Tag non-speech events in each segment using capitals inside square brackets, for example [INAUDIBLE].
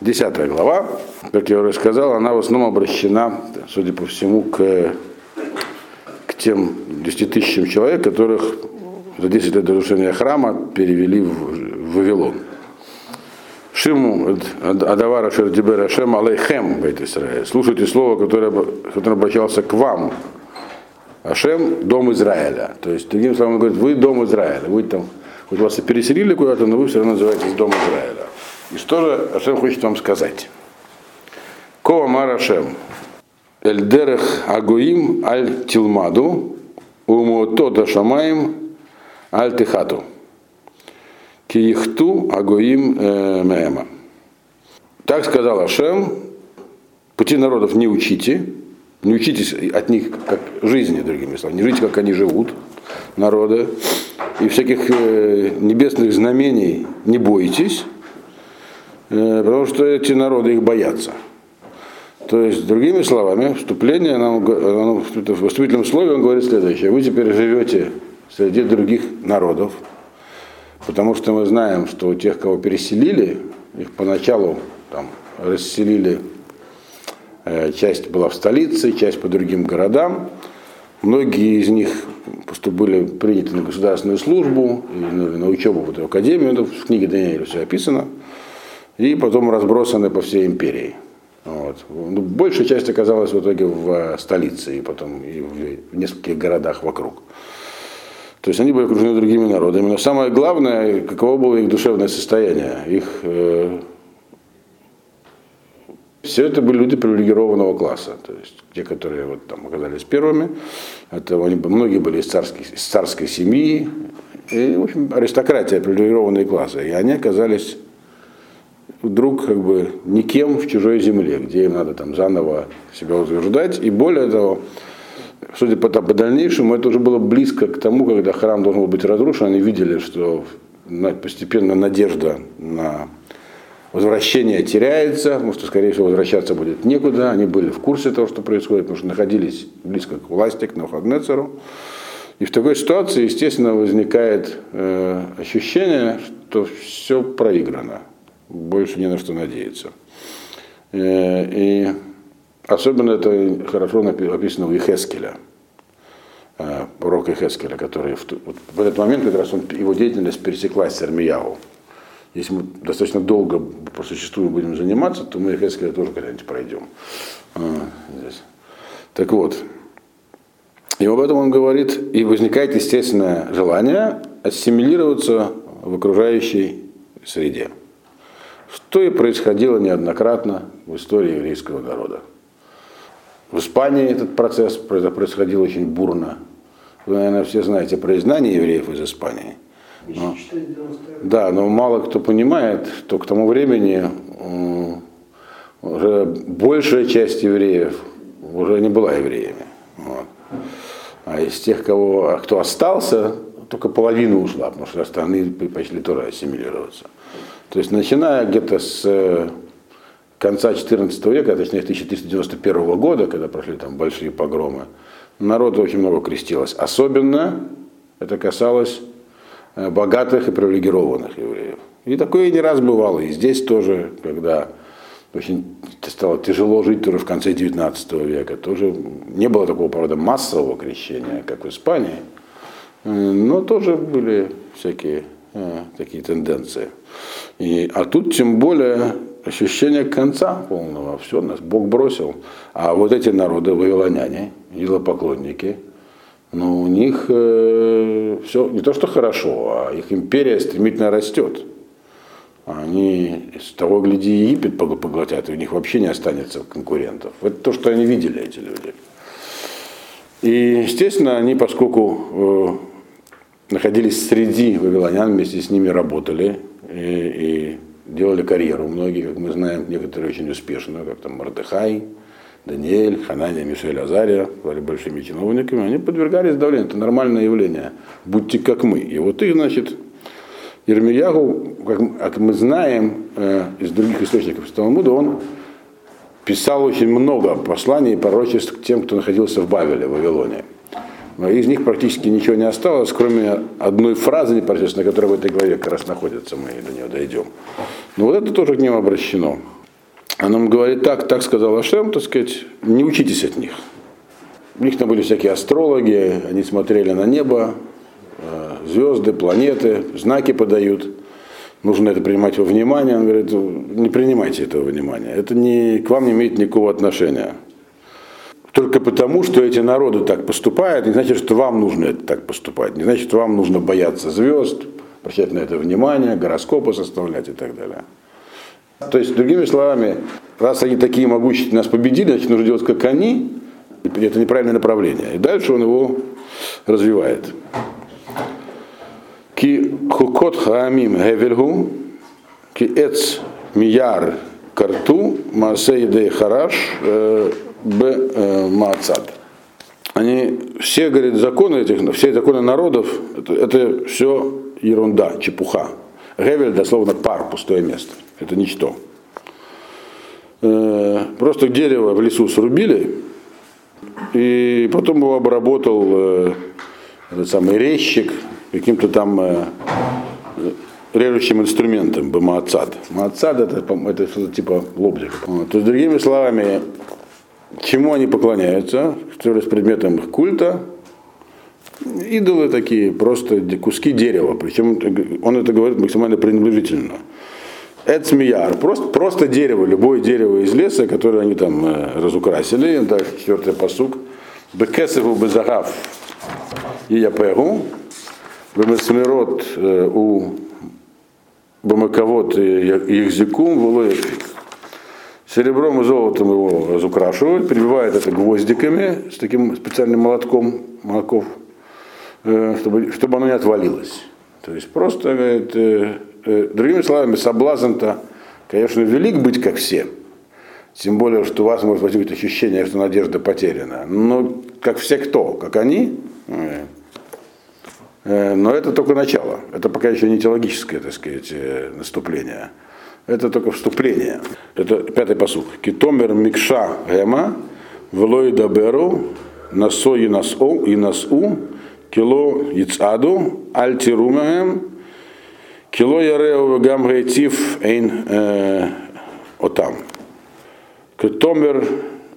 Десятая глава, как я уже сказал, она в основном обращена, судя по всему, к, к тем 10 тысячам человек, которых за 10 лет разрушения храма перевели в, в Вавилон. Шиму Адавара Шердибера Шем Алейхем Бейт Израиль. Слушайте слово, которое, которое обращался к вам. Ашем – дом Израиля. То есть, другим словом, он говорит, вы дом Израиля. Вы там, хоть вас и переселили куда-то, но вы все равно называетесь дом Израиля. И что же Ашем хочет вам сказать? Кова Мар Ашем. Эльдерех Агуим Аль Тилмаду Умуото Шамаем Аль Тихату. Киихту Агуим э, Меема. Так сказал Ашем, пути народов не учите, не учитесь от них как жизни, другими словами, не живите, как они живут, народы, и всяких э, небесных знамений не бойтесь, потому что эти народы их боятся. То есть, другими словами, вступление, нам, в вступительном слове он говорит следующее. Вы теперь живете среди других народов, Потому что мы знаем, что у тех, кого переселили, их поначалу там, расселили, э, часть была в столице, часть по другим городам. Многие из них были приняты на государственную службу, на, на учебу в академию, это в книге Даниэля все описано, и потом разбросаны по всей империи. Вот. Ну, большая часть оказалась в итоге в э, столице и потом и в нескольких городах вокруг. То есть они были окружены другими народами. Но самое главное, каково было их душевное состояние. Их, э, все это были люди привилегированного класса. То есть те, которые вот, там, оказались первыми, это они, многие были из царской, из царской семьи. И, в общем, аристократия, привилегированные классы. И они оказались вдруг как бы никем в чужой земле, где им надо там заново себя утверждать. И более того, судя по, по дальнейшему, это уже было близко к тому, когда храм должен был быть разрушен. Они видели, что постепенно надежда на возвращение теряется, потому что, скорее всего, возвращаться будет некуда. Они были в курсе того, что происходит, потому что находились близко к власти, к Навуходнецеру. И в такой ситуации, естественно, возникает э, ощущение, что все проиграно, больше не на что надеяться. Э, и Особенно это хорошо описано у Ихескеля, э, пророка Ихескеля, который в, вот в этот момент как раз он, его деятельность пересеклась с Армияу. Если мы достаточно долго по существу будем заниматься, то мы Ихескеля тоже когда-нибудь пройдем. А, здесь. Так вот, и об этом он говорит, и возникает естественное желание ассимилироваться в окружающей среде. Что и происходило неоднократно в истории еврейского народа. В Испании этот процесс происходил очень бурно. Вы, наверное, все знаете про изгнание евреев из Испании. Но, да, но мало кто понимает, что к тому времени уже большая часть евреев уже не была евреями. Вот. А из тех, кого, кто остался, только половина ушла, потому что остальные предпочли тоже ассимилироваться. То есть начиная где-то с конца XIV века, точнее 1391 года, когда прошли там большие погромы, народу очень много крестилось. Особенно это касалось э, богатых и привилегированных евреев. И такое не раз бывало. И здесь тоже, когда очень стало тяжело жить тоже в конце XIX века, тоже не было такого, правда, массового крещения, как в Испании, э, но тоже были всякие э, такие тенденции. И, а тут тем более ощущение конца полного. Все, нас Бог бросил. А вот эти народы, вавилоняне, идолопоклонники, ну, у них э, все не то, что хорошо, а их империя стремительно растет. Они с того, гляди, Египет поглотят, и у них вообще не останется конкурентов. Это то, что они видели, эти люди. И, естественно, они, поскольку э, находились среди вавилонян, вместе с ними работали, и, и делали карьеру. Многие, как мы знаем, некоторые очень успешно, как там Мардыхай, Даниэль, Хананя, Мишель Азария, были большими чиновниками, они подвергались давлению. Это нормальное явление. Будьте как мы. И вот их, значит, Ермиягу, как, мы знаем э, из других источников Талмуда, он писал очень много посланий и пророчеств к тем, кто находился в Бавеле, в Вавилоне. Из них практически ничего не осталось, кроме одной фразы непосредственно, которая в этой главе как раз находится, мы до нее дойдем. Но вот это тоже к ним обращено. Она ему говорит, так, так сказал Ашем, так сказать, не учитесь от них. У них там были всякие астрологи, они смотрели на небо, э, звезды, планеты, знаки подают. Нужно это принимать во внимание. Он говорит, не принимайте этого внимания. Это не, к вам не имеет никакого отношения. Только потому, что эти народы так поступают, не значит, что вам нужно это так поступать. Не значит, что вам нужно бояться звезд, обращать на это внимание, гороскопы составлять и так далее. То есть, другими словами, раз они такие могущественные нас победили, значит, нужно делать как они, это неправильное направление. И дальше он его развивает. Ки хукот хаамим гевельгу, ки эц мияр карту, маасей дей хараш, э, б э, маацад. Они все, говорит, законы этих, все законы народов, это, это все ерунда, чепуха. Гевель дословно пар, пустое место. Это ничто. Э, просто дерево в лесу срубили, и потом его обработал э, этот самый резчик каким-то там режущим инструментом, бы маацад. Маацад это, это что-то типа лобзик. То есть, другими словами, чему они поклоняются, что является предметом их культа, идолы такие, просто куски дерева. Причем он это говорит максимально пренебрежительно. Эцмияр, просто, просто дерево, любое дерево из леса, которое они там э, разукрасили, это четвертый посук. Бекесеву безагав и япегу, бемесмирот э, у бамаковод и ехзикум волоефик. Серебром и золотом его разукрашивают, прибивают это гвоздиками с таким специальным молотком молоков, э, чтобы, чтобы оно не отвалилось. То есть просто, говорит, э, э, другими словами, соблазн-то, конечно, велик быть как все. Тем более, что у вас может возникнуть ощущение, что надежда потеряна. Но как все кто? Как они? Но это только начало. Это пока еще не теологическое, так сказать, наступление. Это только вступление. Это пятый посух. Китомер микша гема, влой даберу, насо и насу, и насу, кило яцаду, альтирумаем, кило яреу гам гейтив эйн э, отам. Китомер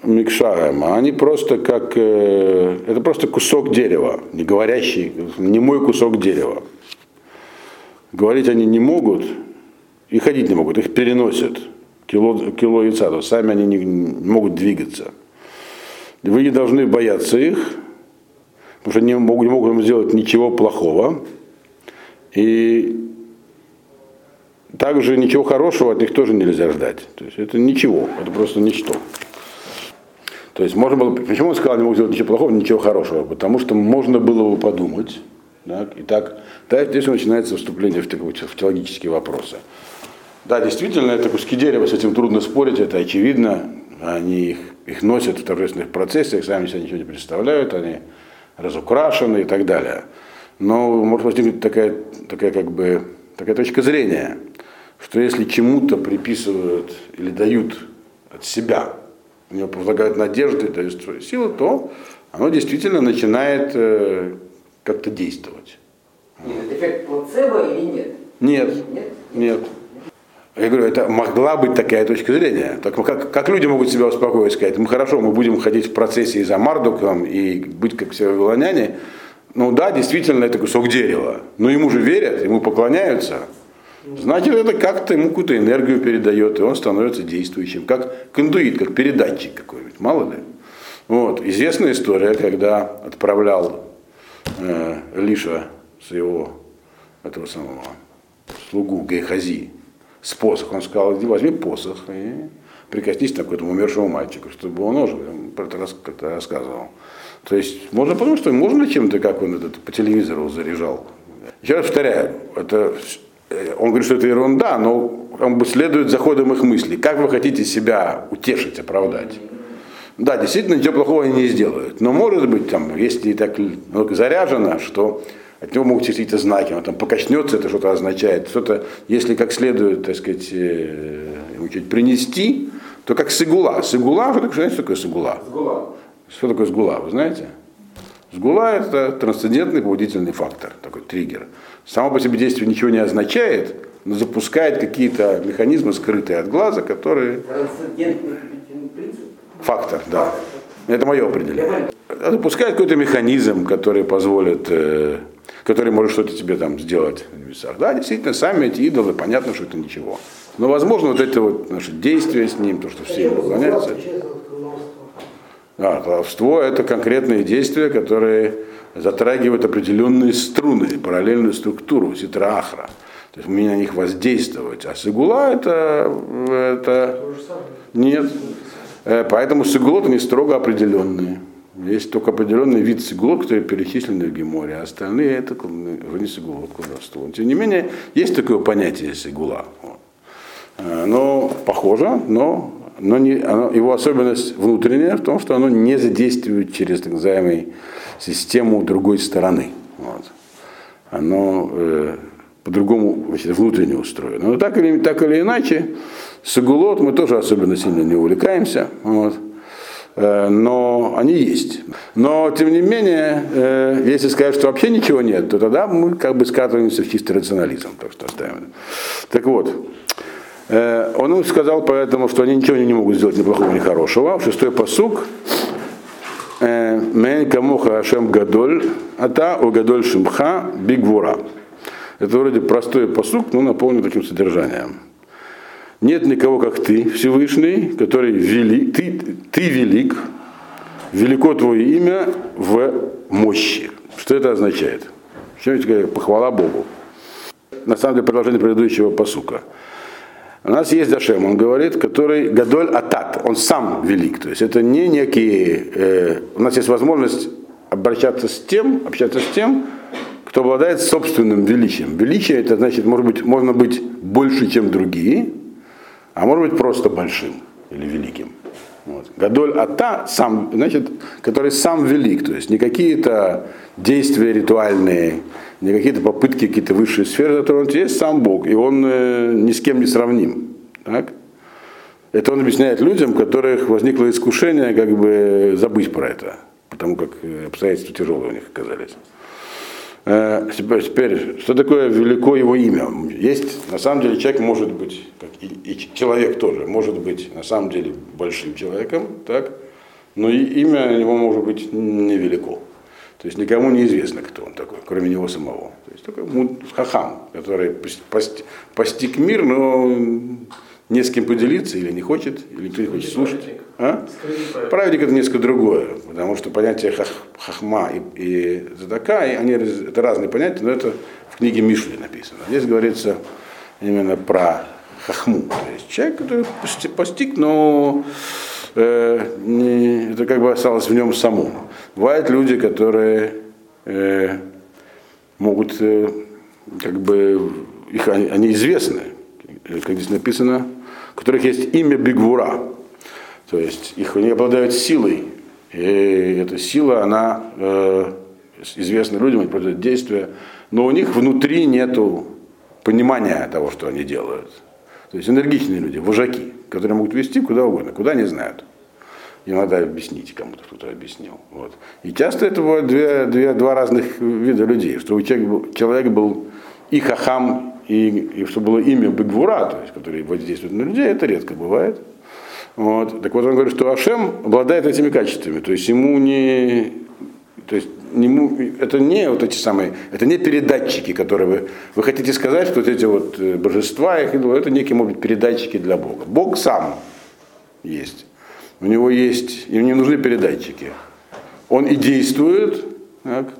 микшаем, они просто как, э, это просто кусок дерева, не говорящий, не мой кусок дерева. Говорить они не могут, и ходить не могут, их переносят. Кило, кило яйца, то сами они не, не могут двигаться. Вы не должны бояться их, потому что не могут, не могут им сделать ничего плохого. И также ничего хорошего от них тоже нельзя ждать. То есть это ничего, это просто ничто. То есть можно было, почему он сказал, не могут сделать ничего плохого, ничего хорошего? Потому что можно было бы подумать, так, и так, так здесь начинается вступление в, в теологические вопросы. Да, действительно, это куски дерева, с этим трудно спорить, это очевидно. Они их, их носят в торжественных процессах, сами себе ничего не представляют, они разукрашены и так далее. Но может возникнуть такая, такая, как бы, такая точка зрения, что если чему-то приписывают или дают от себя, у него возлагают надежды, дают свою силу, то оно действительно начинает э, как-то действовать. Нет, эффект плацебо или нет? Нет. Нет? Нет. Я говорю, это могла быть такая точка зрения. Так как, как люди могут себя успокоить, сказать, мы хорошо, мы будем ходить в процессе за Мардуком и быть как все вавилоняне. Ну да, действительно, это кусок дерева. Но ему же верят, ему поклоняются. Значит, это как-то ему какую-то энергию передает, и он становится действующим, как кондуит, как передатчик какой-нибудь, мало ли. Вот. Известная история, когда отправлял э, Лиша своего этого самого слугу Гейхази с посохом. Он сказал, иди возьми посох и прикоснись к этому умершему мальчику, чтобы он ожил. Он про это как-то рассказывал. То есть можно подумать, что можно чем-то, как он этот по телевизору заряжал. Еще раз повторяю, это, э, он говорит, что это ерунда, но он бы следует за ходом их мыслей. Как вы хотите себя утешить, оправдать? Да, действительно, ничего плохого они не сделают. Но может быть, там, если так заряжено, что от него могут какие-то знаки, он там покачнется, это что-то означает. Что-то, если как следует, так сказать, э, ему чуть принести, то как сигула. Сигула, что такое, что такое сигула? Сгула. Что такое сгула, вы знаете? Сгула это трансцендентный побудительный фактор, такой триггер. Само по себе действие ничего не означает, запускает какие-то механизмы, скрытые от глаза, которые... Трансцендентный принцип. Фактор, да. Это мое определение. Запускает какой-то механизм, который позволит, э, который может что-то тебе там сделать в небесах. Да, действительно, сами эти идолы, понятно, что это ничего. Но, возможно, вот это вот наше действие с ним, то, что все им поклоняются. Да, колдовство это конкретные действия, которые затрагивают определенные струны, параллельную структуру, ситраахра. То есть мы на них воздействовать. А сигула это, это нет. Э, Поэтому сигулот они строго определенные. Есть только определенный вид сигулот, который перечислены в Геморе, а остальные это не сигулот, колдовство. Тем не менее, есть такое понятие сигула. Э, Но похоже, но, но не, оно, его особенность внутренняя в том, что оно не задействует через так называемую систему другой стороны. Вот. Оно э, по-другому внутренне устроено. Но так или, так или иначе, с игулот мы тоже особенно сильно не увлекаемся. Вот. Э, Но они есть. Но, тем не менее, э, если сказать, что вообще ничего нет, то тогда мы как бы скатываемся в чистый рационализм. Так что оставим. Так вот, э, он им сказал поэтому, что они ничего не могут сделать ни плохого, ни хорошего. Шестой посук. Мен камуха Ашем Гадоль, ата у Гадоль Шимха Бигвура. Это вроде простой посук, но наполнен таким содержанием. Нет никого, как ты, Всевышний, который вели, ты, ты велик, велико твое имя в мощи. Что это означает? Что это похвала Богу? На самом деле продолжение предыдущего посука. У нас есть Дашем, он говорит, который Гадоль Атат, он сам велик. То есть это не некие, э, у нас есть возможность обращаться с тем, общаться с тем, кто обладает собственным величием. Величие это значит, может быть, можно быть больше, чем другие, а может быть просто большим или великим. Вот. Гадоль Ата, сам, значит, который сам велик, то есть не какие-то действия ритуальные, не какие-то попытки, какие-то высшие сферы затронуть, есть сам Бог, и он э, ни с кем не сравним. Так? Это он объясняет людям, у которых возникло искушение как бы забыть про это, потому как э, обстоятельства тяжелые у них оказались. Э, Теперь, что такое велико его имя? Есть, на самом деле, человек может быть, как и, и человек тоже, может быть на самом деле большим человеком, так? но и имя его может быть невелико. То есть никому не известно, кто он такой, кроме него самого. То есть такой хахам, который постиг мир, но не с кем поделиться или не хочет, или никто не хочет слушать. А? Праведник это несколько другое, потому что понятие хах, хахма и, и задака, они, это разные понятия, но это в книге Мишли написано. Здесь говорится именно про хахму, то есть человек, который постиг, но э, не, это как бы осталось в нем самом. Бывают люди, которые э, могут, э, как бы, их, они, они известны, как здесь написано, у которых есть имя Бигвура. То есть их они обладают силой. И эта сила, она э, известна людям, они производят действия, но у них внутри нету понимания того, что они делают. То есть энергичные люди, вожаки, которые могут вести куда угодно, куда не знают. Им надо объяснить, кому-то кто-то объяснил. Вот. И часто это бывают две, две, два разных вида людей, что у человека, человек был и хахам, и, и чтобы было имя Бегвура, то есть, который воздействует на людей, это редко бывает. Вот. Так вот он говорит, что Ашем обладает этими качествами, то есть ему не, то есть ему, это не вот эти самые, это не передатчики, которые вы, вы хотите сказать, что вот эти вот божества, их, это некие, может быть, передатчики для Бога. Бог сам есть. У него есть, ему не нужны передатчики. Он и действует, так,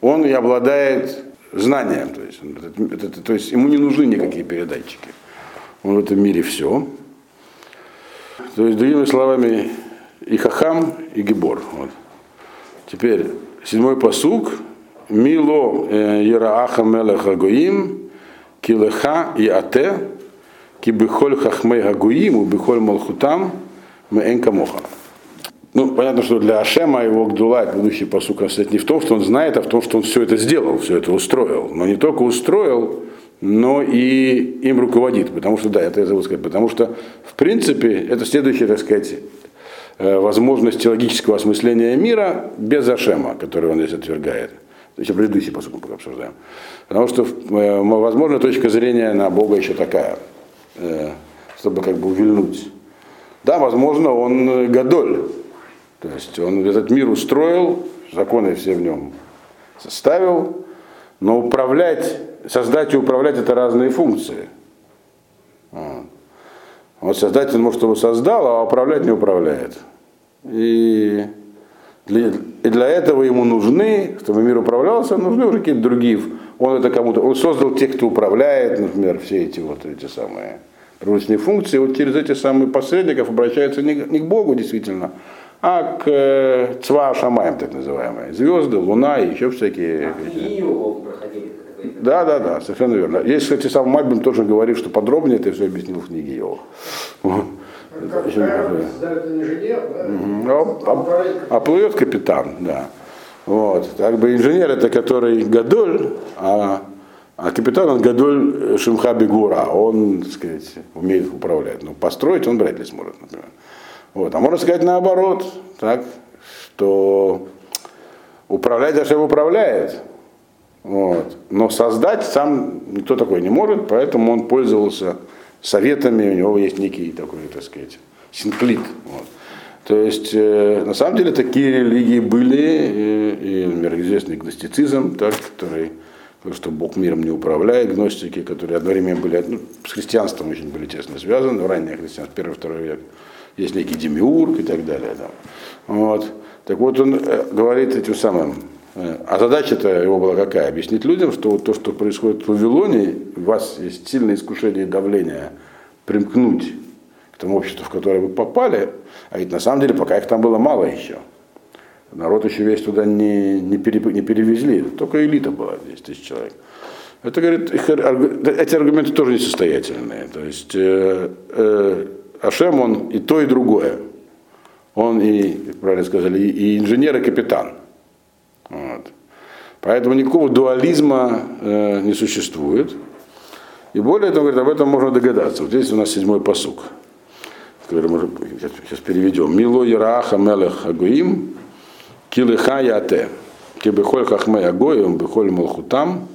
он и обладает знанием, то есть, это, то есть ему не нужны никакие передатчики. Он в этом мире все. То есть, другими словами, и Хахам, и Гибор. Вот. Теперь, седьмой посук. Мило Ярааха Мелеха Гоим, Килеха и Ате, Кибихоль Хахмей Гагуим, Убихоль Малхутам, Меэн Камоха. Ну, понятно, что для Ашема его Гдула, предыдущий посук, стоит не в том, что он знает, а в том, что он все это сделал, все это устроил. Но не только устроил, но и им руководит. Потому что, да, это я забыл сказать, потому что, в принципе, это следующая, так сказать, возможность логического осмысления мира без Ашема, который он здесь отвергает. есть предыдущий посуд пока обсуждаем. Потому что, э, возможно, точка зрения на Бога еще такая, э, чтобы как бы увильнуть. Да, возможно, он гадоль. То есть он этот мир устроил, законы все в нем составил, но управлять, создать и управлять это разные функции. Вот создатель, может, его создал, а управлять не управляет. И для, и для этого ему нужны, чтобы мир управлялся, нужны уже какие-то другие. Он это кому-то, он создал тех, кто управляет, например, все эти вот эти самые привычные функции. Вот через эти самые посредников обращаются не, не к Богу действительно, а к э, Цва Шамаем, так называемые. Звезды, Луна и еще всякие. Да, да, да, совершенно верно. Есть, кстати, сам Мальбин тоже говорит, что подробнее это все объяснил в книге. Как инженер, да? а, а плывет капитан, да. Вот. Как бы инженер это который Гадоль, а, а капитан он Гадоль Шимха Бегура, он, так сказать, умеет управлять. Но построить он вряд ли сможет, например. Вот. А можно сказать наоборот, так, что управлять даже управляет. Вот. Но создать сам никто такой не может, поэтому он пользовался советами, у него есть некий такой, так сказать, синклит. Вот. То есть, э, на самом деле, такие религии были, и, и например, известный гностицизм, так, который что Бог миром не управляет, гностики, которые одновременно были, ну, с христианством очень были тесно связаны, раннее христианство, первый, второй век, есть некий демиург и так далее. Да. Вот. Так вот он э, говорит этим самым, э, а задача-то его была какая? Объяснить людям, что вот то, что происходит в Вавилоне, у вас есть сильное искушение и давление примкнуть к тому обществу, в которое вы попали, а ведь на самом деле пока их там было мало еще. Народ еще весь туда не, не, пере, не перевезли, только элита была, 10 тысяч человек. Это, говорит, их, эти аргументы тоже несостоятельные. То есть э, э, Ашем, он и то, и другое. Он и, правильно сказали, и инженер, и капитан. Вот. Поэтому никакого дуализма э, не существует. И более того, говорит, об этом можно догадаться. Вот здесь у нас седьмой посук, который мы сейчас переведем. Мило Яраха Мелех Агуим, Килыха Яте, Кибехоль Хахме Агоим, Бехоль Малхутам,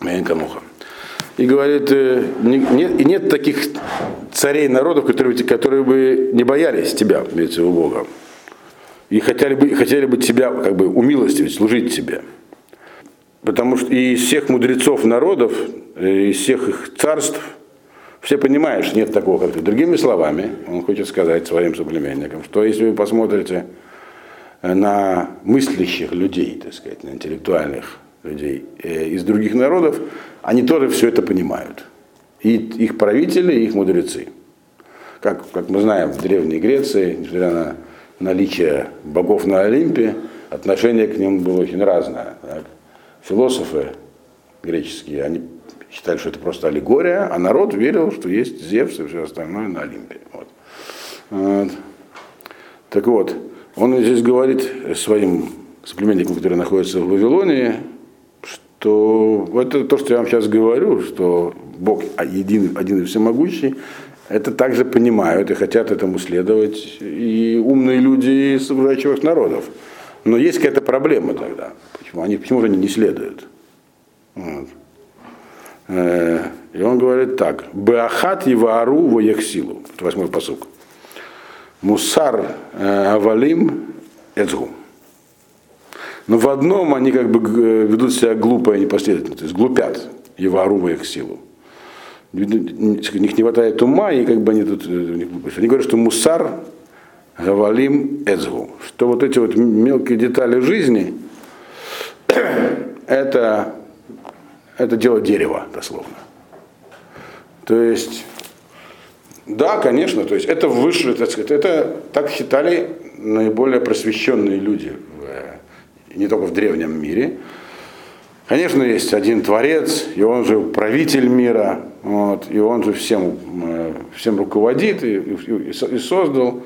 Мейнкамуха. И говорит, э, нет, нет таких царей народов, которые, которые бы не боялись тебя, имеется в Бога. И хотели бы, хотели бы тебя как бы умилостивить, служить тебе. Потому что и из всех мудрецов народов, э, из всех их царств, все понимают, что нет такого, как ты. Другими словами, он хочет сказать своим соплеменникам, что если вы посмотрите на мыслящих людей, так сказать, на интеллектуальных людей э, из других народов, они тоже все это понимают. И их правители, и их мудрецы. Как, как мы знаем, в Древней Греции, несмотря на наличие богов на Олимпе, отношение к ним было очень разное. Так? Философы греческие, они считали, что это просто аллегория, а народ верил, что есть Зевс и все остальное на Олимпе. Вот. Вот. Так вот, он здесь говорит своим соплеменникам, которые находятся в Вавилоне, что это то, что я вам сейчас говорю, что Бог един, один и всемогущий, это также понимают и хотят этому следовать и умные люди из окружающих народов. Но есть какая-то проблема тогда. Почему, они, почему же они не следуют? Вот. Э, и он говорит так. Беахат Евару воехсилу. Это восьмой посук. Мусар э, авалим эцгу. Но в одном они как бы ведут себя глупо и непоследовательно, то есть глупят Евару в их силу. У них не хватает ума, и как бы они тут э, Они говорят, что мусар гавалим эзгу, что вот эти вот мелкие детали жизни, [COUGHS] это, это дело дерева, дословно. То есть, да, конечно, то есть это высшее, так сказать, это так считали наиболее просвещенные люди не только в древнем мире. Конечно, есть один Творец, и он же правитель мира, вот, и он же всем, э, всем руководит и, и, и создал.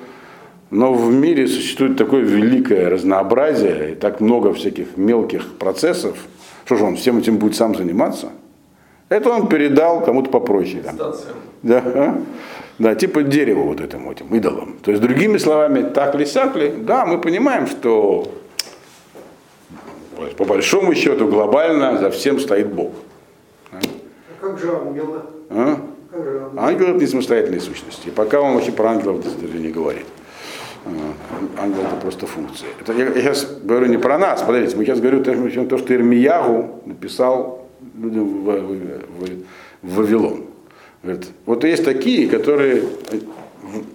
Но в мире существует такое великое разнообразие и так много всяких мелких процессов. Что же он всем этим будет сам заниматься? Это он передал кому-то попроще. Там. Да, да, типа дерево вот этим, этим идолам. То есть, другими словами, так ли сяк ли, да, мы понимаем, что По большому счету, глобально за всем стоит Бог. Как же ангелы? А? Как же ангелы? Ангел это не самостоятельные сущности. Пока он вообще про ангелов даже не говорит. А, Ангел это просто функция. Это я, я сейчас говорю не про нас, подождите, мы сейчас говорю то, то, что Ирмиягу написал людям в, в, в, в Вавилон. Говорит, вот есть такие, которые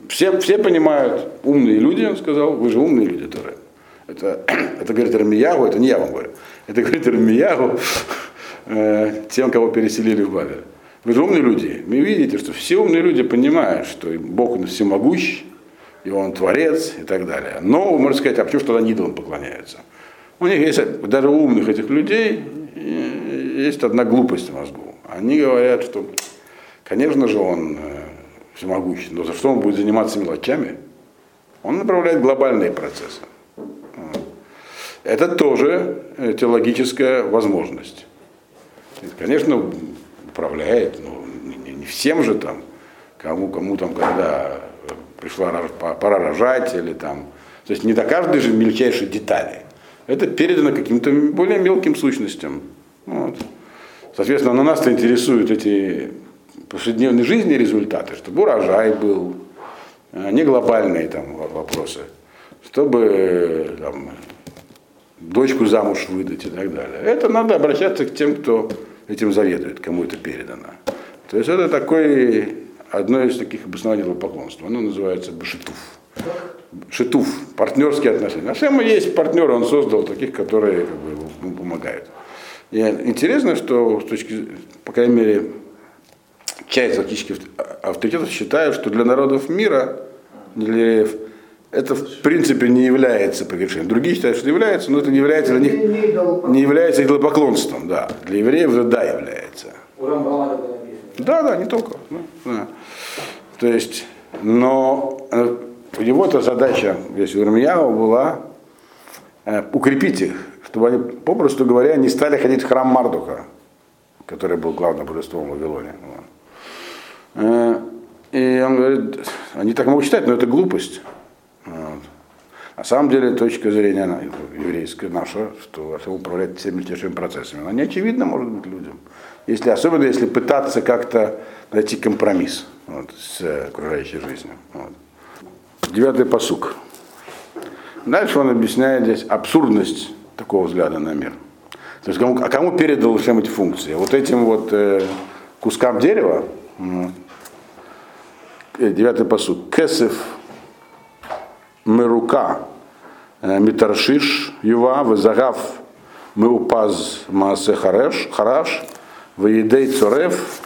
все, все понимают, умные люди, он сказал, вы же умные люди тоже. Это, [CLEARS THROAT] это говорит Ирмиягу, это не я вам говорю. Это говорит Ирмиягу э, тем, кого переселили в Бавель. Вы же умные люди. Вы видите, что все умные люди понимают, что Бог он всемогущ, и он творец и так далее. Но вы можете сказать, а почему что тогда идолам поклоняются? У них есть, даже у умных этих людей, есть одна глупость в мозгу. Они говорят, что, конечно же, он э, всемогущий, но за что он будет заниматься мелочами? Он направляет глобальные процессы. Это тоже э, теологическая возможность. Конечно, управляет, но не всем же там, кому, кому там, когда пришла пора рожать или там. То есть не до каждой же мельчайшей детали. Это передано каким-то более мелким сущностям. Вот. Соответственно, на нас-то интересуют эти повседневной жизни результаты, чтобы урожай был, а не глобальные там вопросы, чтобы там, дочку замуж выдать и так далее. Это надо обращаться к тем, кто этим заведует, кому это передано. То есть это такой, одно из таких обоснований поклонства. Оно называется башитуф. Шитуф, партнерские отношения. А Шема есть партнеры, он создал таких, которые как бы, ему помогают. И интересно, что с точки, по крайней мере, часть фактически авторитетов считают, что для народов мира, для это в принципе не является прегрешением. Другие считают, что является, но это не является для них не является идолопоклонством, да. Для евреев это да является. Да, да, не только. Ну, да. То есть, но э, у него-то задача, если у Ирмияу была э, укрепить их, чтобы они, попросту говоря, не стали ходить в храм Мардуха, который был главным божеством в Вавилоне. Э, и он говорит, они так могут считать, но это глупость. Вот. На самом деле, точка зрения еврейская наша, что Ашем управляет всеми тяжелыми процессами, она не очевидна может быть людям. Если, особенно если пытаться как-то найти компромисс вот, с окружающей жизнью. Вот. Девятый посук. Дальше он объясняет здесь абсурдность такого взгляда на мир. То есть, кому, а кому передал всем эти функции? Вот этим вот э, кускам дерева, э, девятый посуд, кесев мерука митаршиш юва везагав меупаз маасе хареш, хараш веедей цорев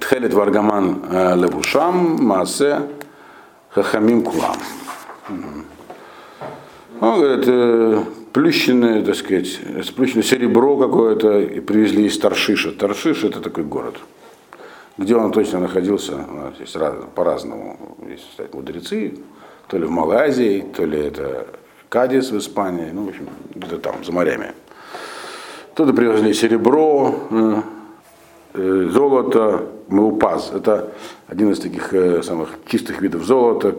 тхелет варгаман левушам маасе хахамим кулам. Он говорит, э, плющенное, так сказать, сплющенное серебро какое-то и привезли из Таршиша. Таршиш это такой город. Где он точно находился, у нас есть раз, по-разному. Есть кстати, мудрецы, то ли в Малайзии, то ли это Кадис в Испании, ну, в общем, где-то там, за морями. Туда привезли серебро, э, э, золото, меупаз. Это один из таких самых чистых видов золота,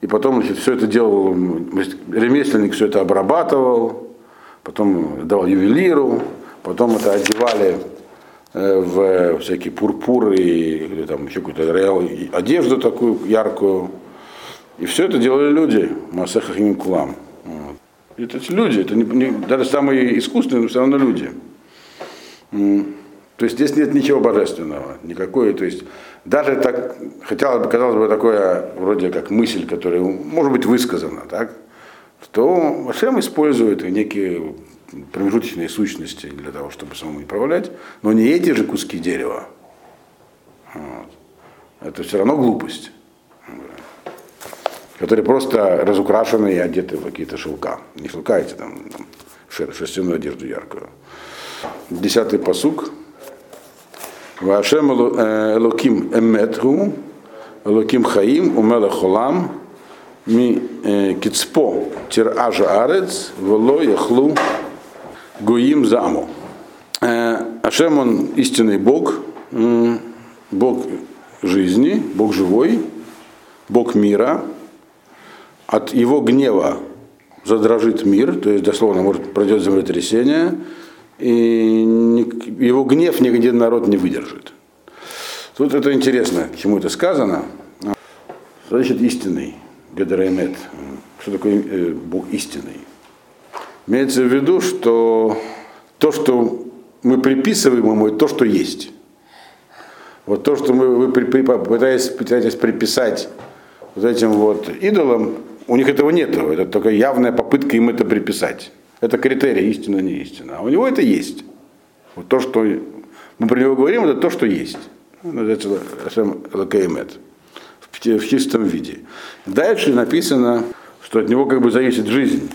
и потом значит, все это делал, ремесленник все это обрабатывал, потом давал ювелиру, потом это одевали э, в всякие пурпуры или там еще какую-то одежду такую яркую. И все это делали люди, Масеха Химикулам. Вот. Это люди, это не, не, даже самые искусственные, но все равно люди. То есть здесь нет ничего божественного, никакой, то есть даже так, хотя бы, казалось бы, такое вроде как мысль, которая может быть высказана, так, то Машем использует некие промежуточные сущности для того, чтобы самому управлять, но не эти же куски дерева. Вот. Это все равно глупость, которые просто разукрашены и одеты в какие-то шелка. Не шелка, а эти там, там шерстяную одежду яркую. Десятый посук. Вашем Элоким Эметру, Элоким Хаим, Умела Холам, Ми Кицпо Тиража Арец, Вело Яхлу Гоим Заму. Ашем он истинный Бог, Бог жизни, Бог живой, Бог мира. От его гнева задрожит мир, то есть дословно может пройдет землетрясение, и его гнев ни один народ не выдержит. Тут это интересно, к чему это сказано. Значит истинный, Гедраэмет? Что такое э, Бог истинный? Имеется в виду, что то, что мы приписываем ему, это то, что есть. Вот то, что мы, вы пытаетесь, пытаетесь приписать вот этим вот идолам, у них этого нет. Это только явная попытка им это приписать. Это критерий, истина, не истина. А у него это есть. Вот то, что мы про него говорим, это то, что есть. Называется лакеймет в чистом виде. Дальше написано, что от него как бы зависит жизнь.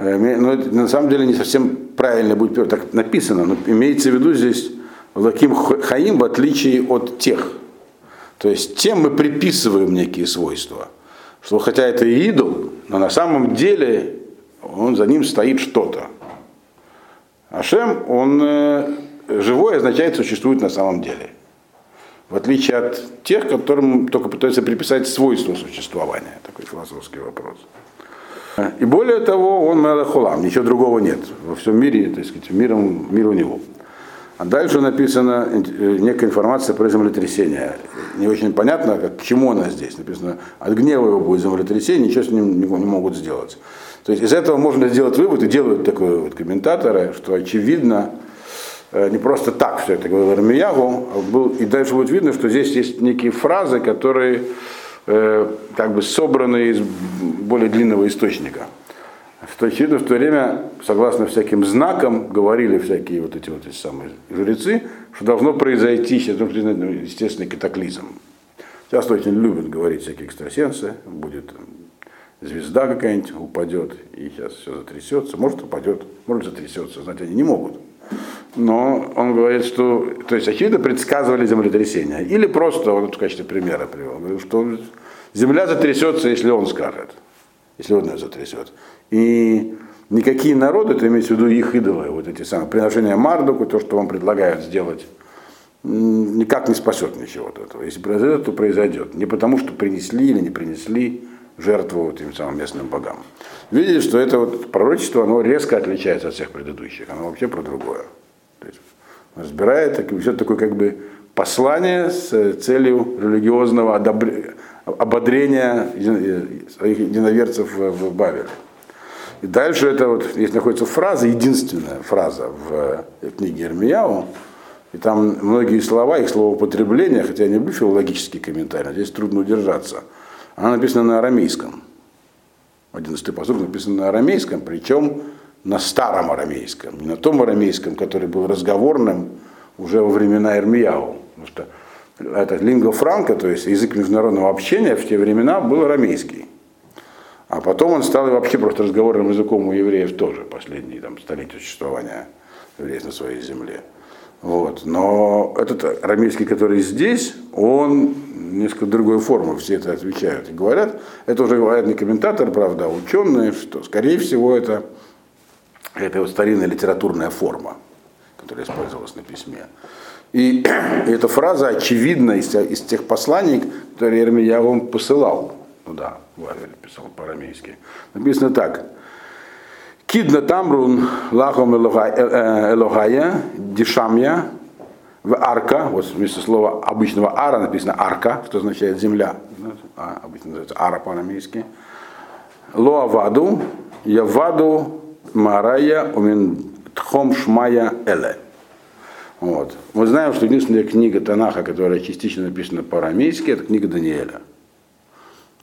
Э, но это на самом деле не совсем правильно будет так написано, но имеется в виду здесь Лаким Хаим в отличие от тех. То есть тем мы приписываем некие свойства. Что хотя это и идол, но на самом деле он, за ним стоит что-то. Ашем, он э, живой означает существует на самом деле. В отличие от тех, которым только пытаются приписать свойства существования. Такой философский вопрос. И более того, он Мелахулам, ничего другого нет. Во всем мире, так сказать, миром, мир у него. А дальше написана э, некая информация про землетрясение. Не очень понятно, как, к чему она здесь. Написано, от гнева его будет землетрясение, ничего с ним не, не могут сделать. То есть из этого можно сделать вывод, и делают такой вот комментаторы, что очевидно, Э, не просто так все это говорил Армиягу, а был, и дальше будет видно, что здесь есть некие фразы, которые э, как бы собраны из более длинного источника. Что очевидно, в то время, согласно всяким знакам, говорили всякие вот эти вот эти самые жрецы, что должно произойти, ну, естественный катаклизм. Сейчас очень любят говорить всякие экстрасенсы, будет звезда какая-нибудь упадет, и сейчас все затрясется, может упадет, может затрясется, знать они не могут но он говорит, что, то есть очевидно предсказывали землетрясение. Или просто, он в качестве примера привел, что земля затрясется, если он скажет, если он ее затрясет. И никакие народы, это имеется в виду их идолы, вот эти самые приношения Мардуку, то, что вам предлагают сделать, никак не спасет ничего от этого. Если произойдет, то произойдет. Не потому, что принесли или не принесли жертву тем самым местным богам. Видели, что это вот пророчество, оно резко отличается от всех предыдущих, оно вообще про другое. То есть разбирает, так, все такое как бы послание с целью религиозного одобр... ободрения своих единоверцев в Бавеле. И дальше это вот, здесь находится фраза, единственная фраза в книге Ирмияу, и там многие слова, их словоупотребление, хотя я не люблю филологические комментарии, здесь трудно удержаться. Она написана на арамейском. 11 посуд написан на арамейском, причем на старом арамейском, не на том арамейском, который был разговорным уже во времена Эрмияу. Потому что это лингва франка, то есть язык международного общения в те времена был арамейский. А потом он стал вообще просто разговорным языком у евреев тоже, последние там, столетия существования евреев на своей земле. Вот. Но этот арамейский, который здесь, он несколько другой формы, все это отвечают и говорят. Это уже говорят не комментаторы, правда, а ученые, что, скорее всего, это это вот старинная литературная форма, которая использовалась на письме. И, и [CLEARS THROAT] эта фраза очевидна из, из тех посланий, которые Ермия вам посылал туда, Вавель писал по-арамейски. Написано так. Кидна тамрун лахом элохая дишамья в арка, вот вместо слова обычного ара написано арка, что означает земля, а, обычно называется ара по-арамейски. Лоаваду, яваду Марая Умин Тхом Шмая Эле. Вот. Мы знаем, что единственная книга Танаха, которая частично написана по-арамейски, это книга Даниэля.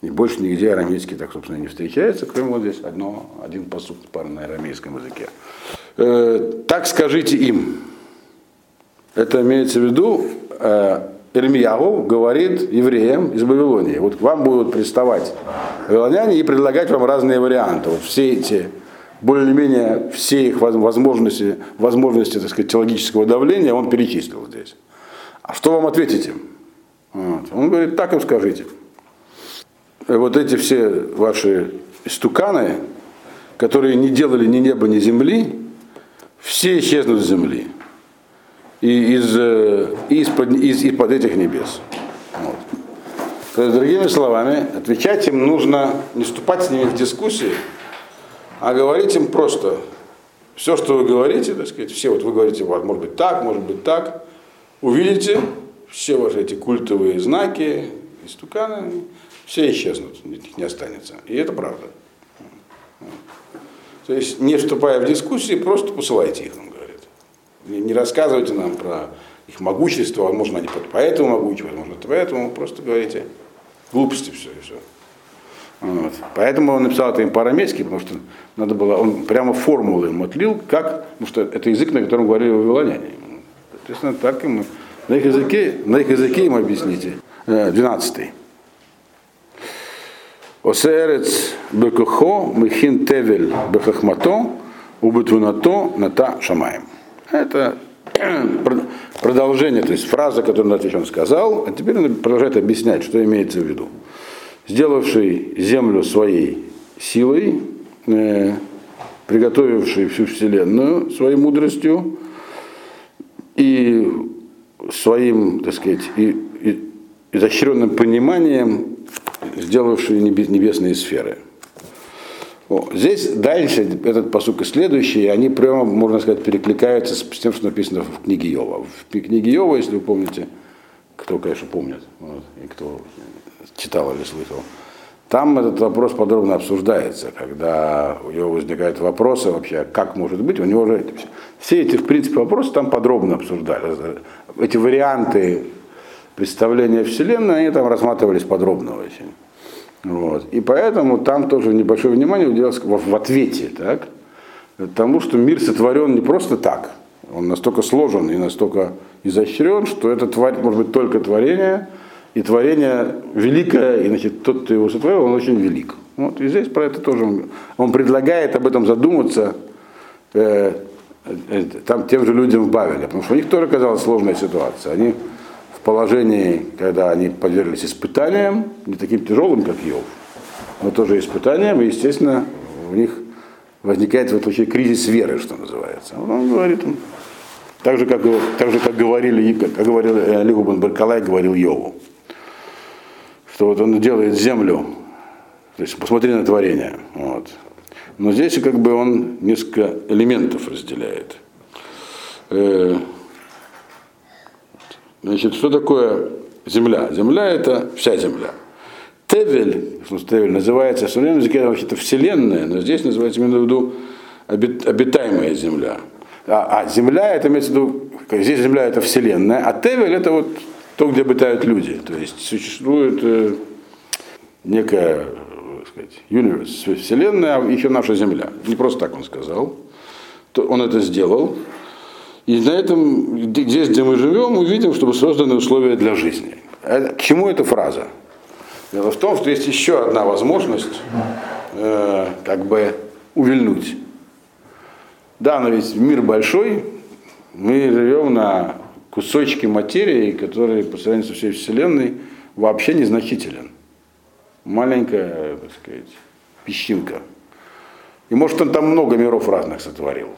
И больше нигде арамейский так, собственно, не встречается, кроме вот здесь одно, один посуд на арамейском языке. Э, так скажите им. Это имеется в виду, э, Ирмиягу говорит евреям из Вавилонии. Вот к вам будут приставать вавилоняне и предлагать вам разные варианты. Вот все эти более-менее все их возможности, возможности так сказать, теологического давления он перечислил здесь. А что вам ответите? Вот. Он говорит, так им скажите. Вот эти все ваши стуканы, которые не делали ни неба, ни земли, все исчезнут с земли. И из, э, из-под, из, из-под этих небес. Вот. То есть, другими словами, отвечать им нужно не вступать с ними в дискуссии, а говорить им просто все, что вы говорите, так сказать, все вот вы говорите, может быть так, может быть так, увидите, все ваши эти культовые знаки, истуканы, все исчезнут, их не останется. И это правда. То есть, не вступая в дискуссии, просто посылайте их. Не, рассказывайте нам про их могущество, возможно, они поэтому могучи, возможно, поэтому, просто говорите глупости все и все. Вот. Поэтому он написал это им по-арамейски, потому что надо было, он прямо формулы им отлил, как, потому что это язык, на котором говорили вавилоняне. Соответственно, так им, на их языке, на их языке им объясните. 12. Осерец бекухо мехин тевель бехахмато убытвунато ната шамаем. Это [CLEARS THROAT] продолжение, то есть фраза, которую он сказал, а теперь он продолжает объяснять, что имеется в виду сделавший землю своей силой, э, приготовивший всю Вселенную своей мудростью и своим, так сказать, и, и, изощренным пониманием, сделавший небесные сферы. Здесь дальше, этот посук и следующий, они прямо, можно сказать, перекликаются с тем, что написано в книге Йова. В книге Йова, если вы помните, кто, конечно, помнит, вот, и кто читал или слышал. Там этот вопрос подробно обсуждается, когда у него возникают вопросы вообще, как может быть, у него уже все эти, в принципе, вопросы там подробно обсуждали. Эти варианты представления Вселенной, они там рассматривались подробно очень. Вот. И поэтому там тоже небольшое внимание уделялось в, в ответе, так? Потому что мир сотворен не просто так. Он настолько сложен и настолько изощрен, что это тварь, может быть, только творение, и творение великое, и значит, тот, кто его сотворил, он очень велик. Вот, и здесь про это тоже он, он предлагает об этом задуматься э, э, там, тем же людям в Бавеле, потому что у них тоже оказалась сложная ситуация. Они в положении, когда они подверглись испытаниям, не таким тяжелым, как Йов, но тоже испытаниям, и, естественно, у них возникает в этом случае кризис веры, что называется. Он говорит, он, так же, как, так же, как говорили, как говорил э, Лигубан Баркалай, говорил Йову что вот он делает землю, то есть посмотри на творение. Вот. Но здесь как бы он несколько элементов разделяет. Э, значит, что такое земля? Земля это вся земля. Тевель, что Тевель называется в современном языке вообще-то вселенная, но здесь называется именно в виду обитаемая земля. А, а земля это имеется в виду, здесь земля это вселенная, а Тевель это вот то, где обитают люди. То есть существует э, некая, так сказать, универс, вселенная, а еще наша Земля. Не просто так он сказал. То он это сделал. И на этом, здесь, где мы живем, мы видим, чтобы созданы условия для жизни. А к чему эта фраза? Дело в том, что есть еще одна возможность э, как бы увильнуть. Да, но ведь мир большой, мы живем на кусочки материи, которые по сравнению со всей Вселенной вообще незначителен. Маленькая, так сказать, песчинка. И может он там много миров разных сотворил.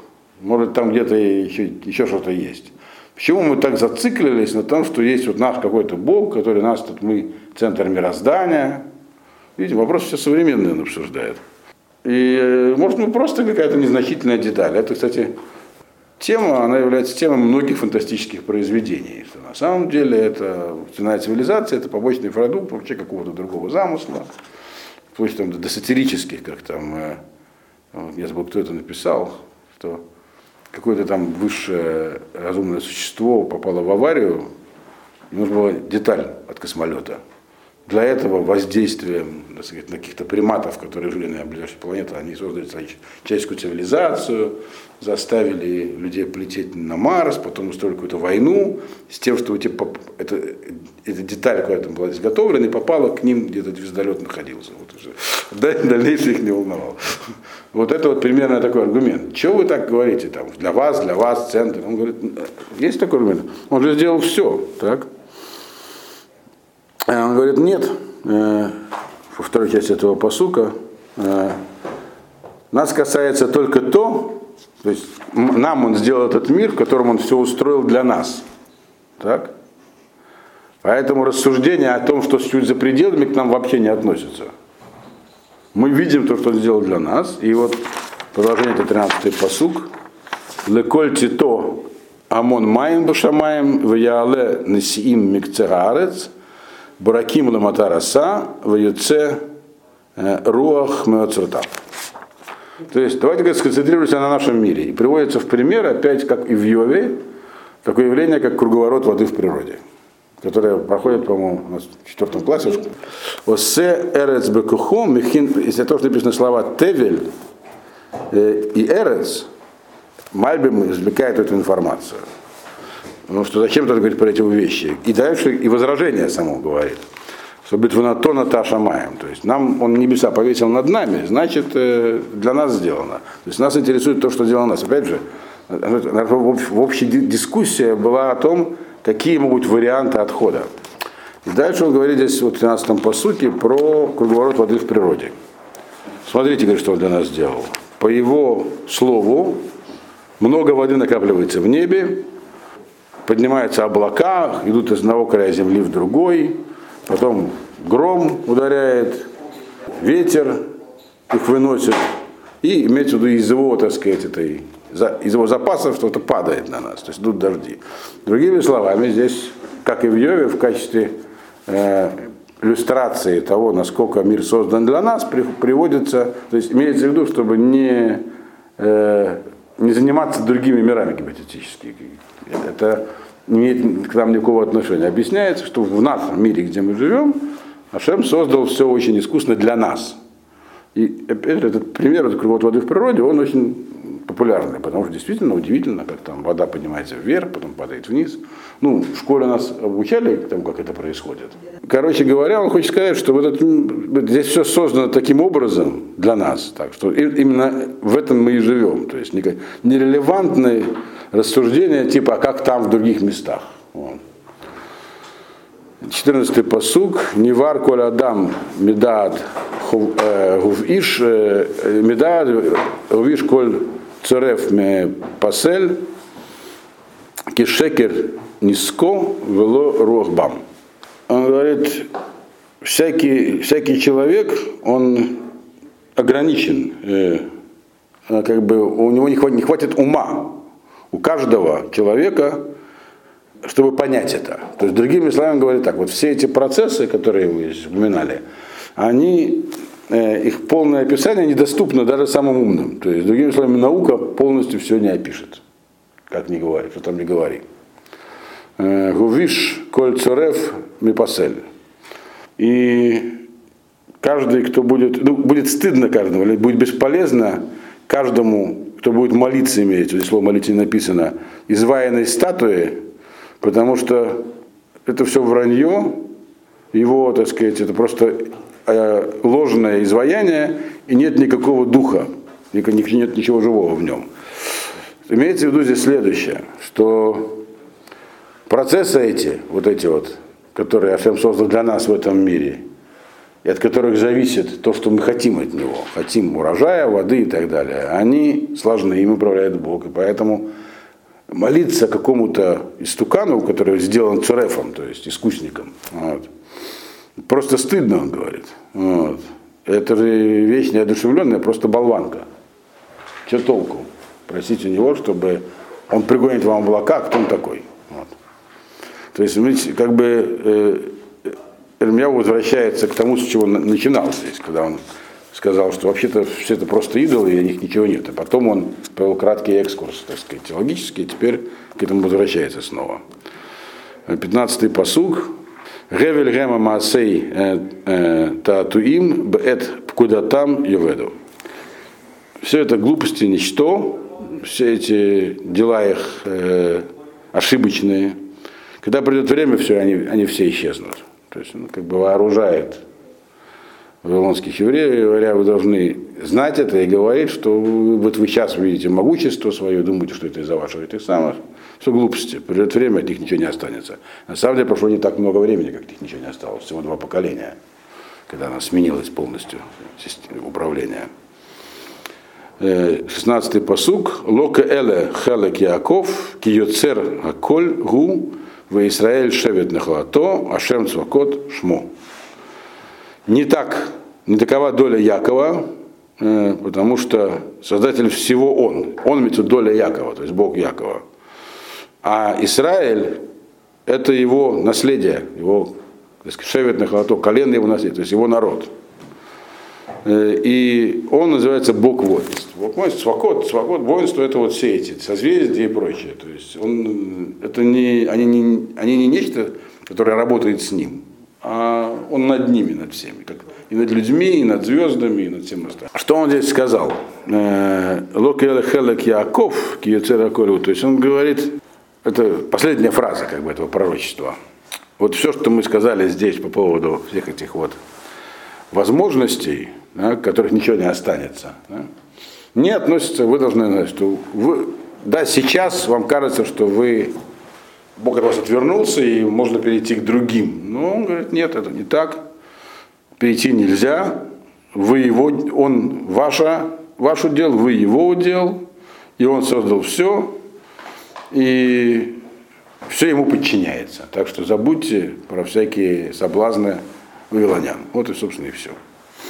Может там где-то еще, еще что-то есть. Почему мы так зациклились на том, что есть вот наш какой-то Бог, который нас тут, мы центр мироздания. Видите, вопрос все современный он обсуждает. И э, может мы просто какая-то незначительная деталь. Это, кстати, тема, она является темой многих фантастических произведений. Что на самом деле это ценная цивилизация, это побочный продукт вообще какого-то другого замысла, вплоть там, до сатирических, как там, э, я забыл, кто это написал, что какое-то там высшее разумное существо попало в аварию, ему нужна была деталь от космолета для этого воздействием сказать, на каких-то приматов, которые жили на ближайшей планете, они создали человеческую цивилизацию, заставили людей полететь на Марс, потом устроили какую-то войну с тем, что типа, это, эта деталь куда-то была изготовлена и попала к ним, где-то звездолет находился. Вот уже. [LAUGHS] Дальнейшее их не волновало. Вот это вот примерно такой аргумент. Чего вы так говорите там? Для вас, для вас, центр. Он говорит, есть такой аргумент? Он же сделал все, так? А он говорит, нет, э, во второй части этого посука, э, нас касается только то, то есть нам он сделал этот мир, в котором он все устроил для нас. Так? Поэтому рассуждение о том, что чуть за пределами, к нам вообще не относится. Мы видим то, что он сделал для нас, и вот Продолжение это 13 посук. Леколь тито амон маем башамаем вяале несиим микцерарец бураким ламатараса ваюце руах меоцертав. То есть давайте сконцентрируемся на нашем мире. И приводится в пример, опять как и в Йове, такое явление, как круговорот воды в природе, которое проходит, по-моему, у нас в четвертом классе. Осе эрец бекухом, если то, что написано слова тевель и эрец, Мальбим извлекает эту информацию. Ну что зачем тут говорить про эти вещи? И дальше и возражение само говорит что быть ванатона таша маем. То есть нам он небеса повесил над нами, значит э, для нас сделано. То есть нас интересует то, что сделано нас. Опять же, в общей дискуссия была о том, какие могут быть варианты отхода. И дальше он говорит здесь в 13 по сути про круговорот воды в природе. Смотрите, говорит, что он для нас сделал. По его слову, много воды накапливается в небе, поднимаются облака, идут из одного края земли в другой, потом гром ударяет, ветер их выносит, и имеется в виду из его, так сказать, этой, из его запасов что-то падает на нас, то есть идут дожди. Другими словами, здесь, как и в Йове, в качестве э, иллюстрации того, насколько мир создан для нас, при, приводится, то есть имеется в виду, чтобы не, э, не заниматься другими мирами гипотетически. Это не имеет к нам никакого отношения. Объясняется, что в нашем мире, где мы живем, Ашем создал все очень искусно для нас. И опять же, этот пример, кругот воды в природе, он очень популярный, потому что действительно удивительно, как там вода поднимается вверх, потом падает вниз. Ну, в школе нас обучали тому, как это происходит. Короче говоря, он хочет сказать, что вот это, здесь все создано таким образом для нас, так что именно в этом мы и живем. То есть нерелевантные рассуждения типа, а как там в других местах. Вот. 14 посуг. Невар коль адам медад гувиш медад гувиш коль царев ме пасель кишекер ниско вело рохбам. Он говорит, всякий, всякий человек, он ограничен, э, как бы у него не хватит, не хватит ума у каждого человека, чтобы понять это. То есть, другими словами, говорит так, вот все эти процессы, которые вы упоминали, они, их полное описание недоступно даже самым умным. То есть, другими словами, наука полностью все не опишет, как не говори, что там не говори. Э, Гувиш коль цорев мипасель. И каждый, кто будет, ну, будет стыдно каждому, или будет бесполезно каждому кто будет молиться, имеется, здесь слово молиться не написано, изваянной статуи, потому что это все вранье, его, так сказать, это просто э, ложное изваяние, и нет никакого духа, нет ничего живого в нем. Имеется в виду здесь следующее, что процессы эти, вот эти вот, которые Ашем создал для нас в этом мире, и от которых зависит то, что мы хотим от него, хотим урожая, воды и так далее, они сложны, им управляет Бог. И поэтому молиться какому-то истукану, который сделан цурефом, то есть искусником, вот, просто стыдно, он говорит. Вот. Это же вещь неодушевленная, просто болванка. Что толку? Просите у него, чтобы он пригонит вам облака, кто он такой. Вот. То есть мы как бы э, Ирмияу возвращается к тому, с чего он начинал здесь, когда он сказал, что вообще-то все это просто идолы, и о них ничего нет. А потом он провел краткий экскурс, так сказать, теологический, и теперь к этому возвращается снова. 15-й посуг. Гевель гема маасей э, э, таатуим бет пкудатам юведу. Все это глупости, ничто, все эти дела их э, ошибочные. Когда придет время, все, они, они все исчезнут. То есть он как бы вооружает вавилонских евреев, говоря, вы должны знать это и говорить, что вот вы сейчас видите могущество свое, думаете, что это из-за вашего этих самых. Все глупости. Придет время, от них ничего не останется. На самом деле прошло не так много времени, как от них ничего не осталось. Всего два поколения, когда она сменилась полностью, управление. 16-й посуг. Лока эле хелек Яков, киоцер аколь гу в Израиль шевет нахлато, ашем цвакот шмо. Не так, не такова доля Якова, э, потому что Создатель всего Он. Он имеется доля Якова, то есть Бог Якова. А Израиль – это его наследие, его сказать, шеветный холоток, колено его наследие, то есть его народ. Э, И он называется Бог воинств. Бог воинств, свокот, свокот, воинство это вот все эти созвездия и прочее. То есть он, это не, они, не, они не нечто, которое работает с ним, а он над ними, над всеми. Как и над людьми, и над звездами, и над всем остальным. Что он здесь сказал? Э, Локеле Хелек Яков, Киецера Колю. То есть он говорит, это последняя фраза как бы этого пророчества. Вот все, что мы сказали здесь по поводу всех этих вот возможностей, да, которых ничего не останется, да, не относится, вы должны знать, что вы, да, сейчас вам кажется, что вы, Бог от вас отвернулся и можно перейти к другим. Но он говорит, нет, это не так, перейти нельзя, вы его, он ваша, ваш удел, вы его удел, и он создал все, и все ему подчиняется. Так что забудьте про всякие соблазны вавилонян. Вот и, собственно, и все.